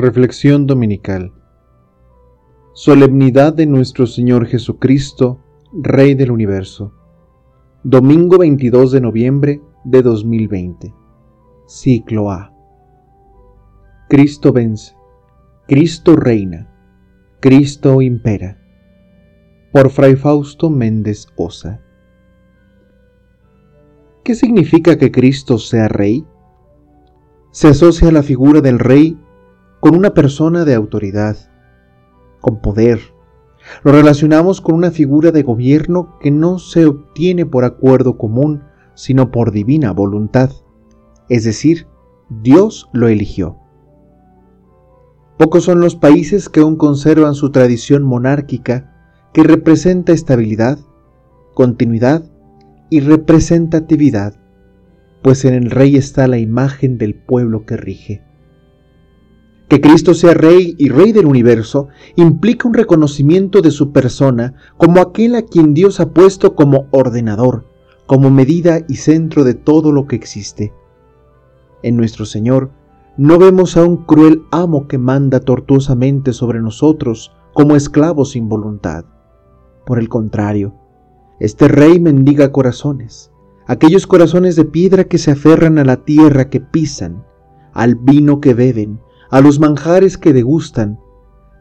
Reflexión Dominical Solemnidad de nuestro Señor Jesucristo, Rey del Universo. Domingo 22 de noviembre de 2020. Ciclo A. Cristo vence. Cristo reina. Cristo impera. Por Fray Fausto Méndez Osa. ¿Qué significa que Cristo sea Rey? Se asocia la figura del Rey con una persona de autoridad, con poder. Lo relacionamos con una figura de gobierno que no se obtiene por acuerdo común, sino por divina voluntad. Es decir, Dios lo eligió. Pocos son los países que aún conservan su tradición monárquica que representa estabilidad, continuidad y representatividad, pues en el rey está la imagen del pueblo que rige. Que Cristo sea Rey y Rey del universo implica un reconocimiento de su persona como aquel a quien Dios ha puesto como ordenador, como medida y centro de todo lo que existe. En nuestro Señor no vemos a un cruel amo que manda tortuosamente sobre nosotros como esclavos sin voluntad. Por el contrario, este Rey mendiga corazones, aquellos corazones de piedra que se aferran a la tierra que pisan, al vino que beben, a los manjares que degustan,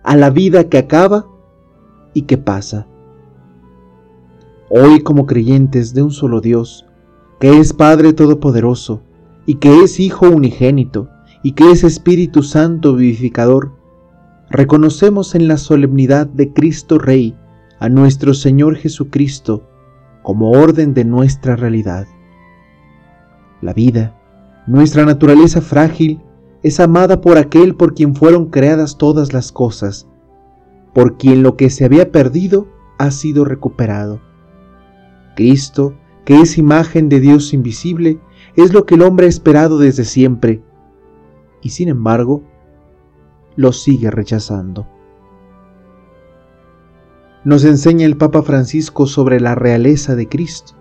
a la vida que acaba y que pasa. Hoy como creyentes de un solo Dios, que es Padre Todopoderoso, y que es Hijo unigénito, y que es Espíritu Santo vivificador, reconocemos en la solemnidad de Cristo Rey a nuestro Señor Jesucristo como orden de nuestra realidad. La vida, nuestra naturaleza frágil, es amada por aquel por quien fueron creadas todas las cosas, por quien lo que se había perdido ha sido recuperado. Cristo, que es imagen de Dios invisible, es lo que el hombre ha esperado desde siempre, y sin embargo, lo sigue rechazando. Nos enseña el Papa Francisco sobre la realeza de Cristo.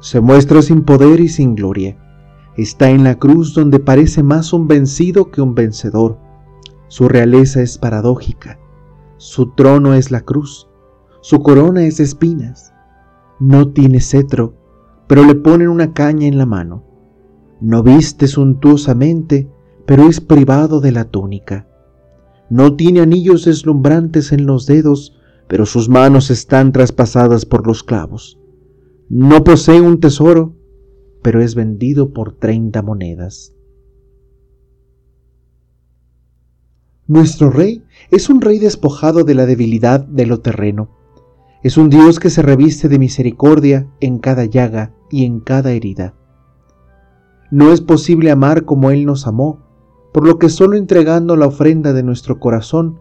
Se muestra sin poder y sin gloria está en la cruz donde parece más un vencido que un vencedor. Su realeza es paradójica. Su trono es la cruz. Su corona es espinas. No tiene cetro, pero le ponen una caña en la mano. No viste suntuosamente, pero es privado de la túnica. No tiene anillos deslumbrantes en los dedos, pero sus manos están traspasadas por los clavos. No posee un tesoro, pero es vendido por 30 monedas. Nuestro rey es un rey despojado de la debilidad de lo terreno. Es un Dios que se reviste de misericordia en cada llaga y en cada herida. No es posible amar como Él nos amó, por lo que solo entregando la ofrenda de nuestro corazón,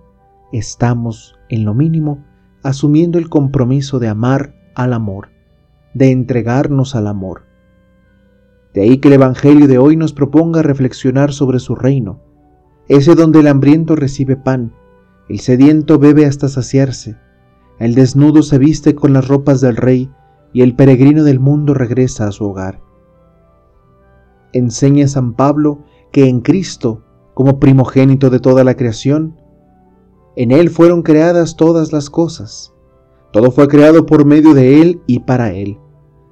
estamos, en lo mínimo, asumiendo el compromiso de amar al amor, de entregarnos al amor. De ahí que el Evangelio de hoy nos proponga reflexionar sobre su reino, ese donde el hambriento recibe pan, el sediento bebe hasta saciarse, el desnudo se viste con las ropas del rey y el peregrino del mundo regresa a su hogar. Enseña San Pablo que en Cristo, como primogénito de toda la creación, en Él fueron creadas todas las cosas. Todo fue creado por medio de Él y para Él.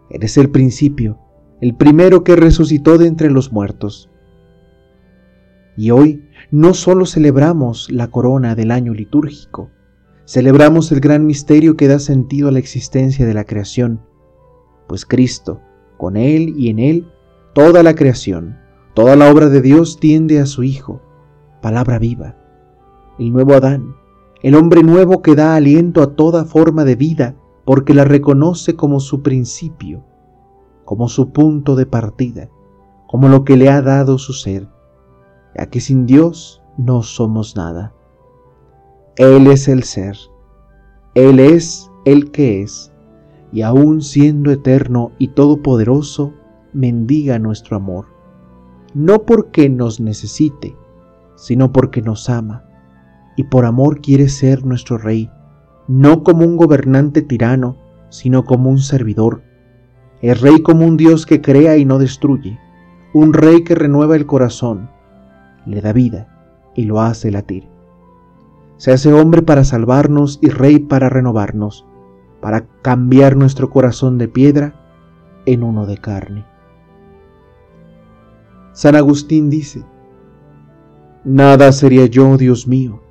Él es el principio, el primero que resucitó de entre los muertos. Y hoy no solo celebramos la corona del año litúrgico, celebramos el gran misterio que da sentido a la existencia de la creación, pues Cristo, con Él y en Él, toda la creación, toda la obra de Dios tiende a su Hijo, palabra viva, el nuevo Adán, el hombre nuevo que da aliento a toda forma de vida porque la reconoce como su principio como su punto de partida, como lo que le ha dado su ser, ya que sin Dios no somos nada. Él es el ser, Él es el que es, y aún siendo eterno y todopoderoso, mendiga nuestro amor, no porque nos necesite, sino porque nos ama, y por amor quiere ser nuestro Rey, no como un gobernante tirano, sino como un servidor es rey como un Dios que crea y no destruye, un rey que renueva el corazón, le da vida, y lo hace latir. Se hace hombre para salvarnos y rey para renovarnos, para cambiar nuestro corazón de piedra en uno de carne. San Agustín dice, Nada sería yo, Dios mío,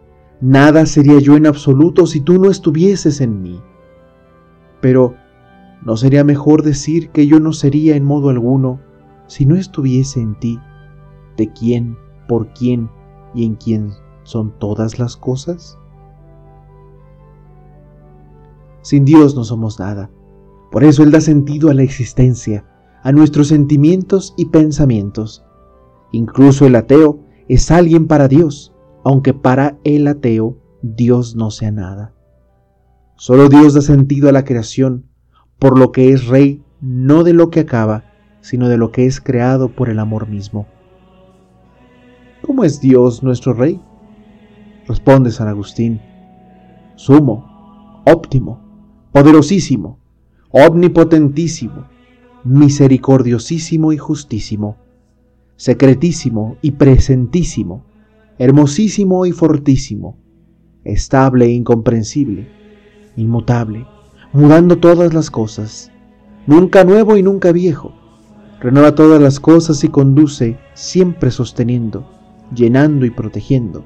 nada sería yo en absoluto si tú no estuvieses en mí. Pero, ¿no sería mejor decir que yo no sería en modo alguno si no estuviese en ti, de quién, por quién y en quién son todas las cosas? Sin Dios no somos nada. Por eso Él da sentido a la existencia, a nuestros sentimientos y pensamientos. Incluso el ateo es alguien para Dios, aunque para el ateo Dios no sea nada. Solo Dios da sentido a la creación, por lo que es rey no de lo que acaba, sino de lo que es creado por el amor mismo. ¿Cómo es Dios nuestro rey? Responde San Agustín, sumo, óptimo, poderosísimo, omnipotentísimo, misericordiosísimo y justísimo secretísimo y presentísimo, hermosísimo y fortísimo, estable e incomprensible, inmutable, mudando todas las cosas, nunca nuevo y nunca viejo, renueva todas las cosas y conduce, siempre sosteniendo, llenando y protegiendo,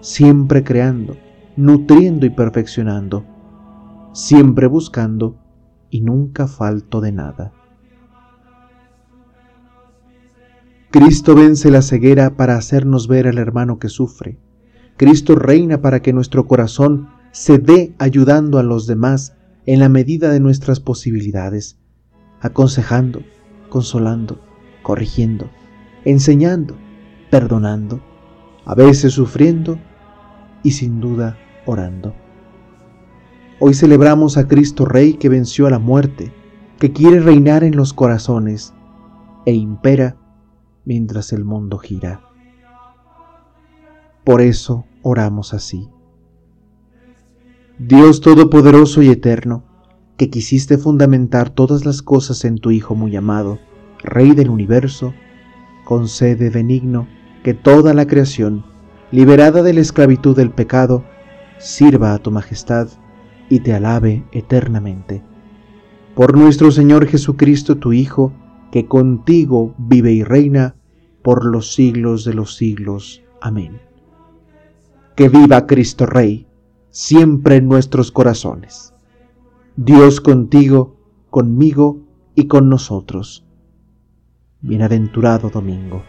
siempre creando, nutriendo y perfeccionando, siempre buscando y nunca falto de nada. Cristo vence la ceguera para hacernos ver al hermano que sufre. Cristo reina para que nuestro corazón se dé ayudando a los demás en la medida de nuestras posibilidades, aconsejando, consolando, corrigiendo, enseñando, perdonando, a veces sufriendo y sin duda orando. Hoy celebramos a Cristo Rey que venció a la muerte, que quiere reinar en los corazones e impera mientras el mundo gira. Por eso oramos así. Dios Todopoderoso y Eterno, que quisiste fundamentar todas las cosas en tu Hijo muy amado, Rey del universo, concede benigno que toda la creación, liberada de la esclavitud del pecado, sirva a tu majestad y te alabe eternamente. Por nuestro Señor Jesucristo, tu Hijo, que contigo vive y reina por los siglos de los siglos. Amén. Que viva Cristo Rey, siempre en nuestros corazones. Dios contigo, conmigo y con nosotros. Bienaventurado domingo.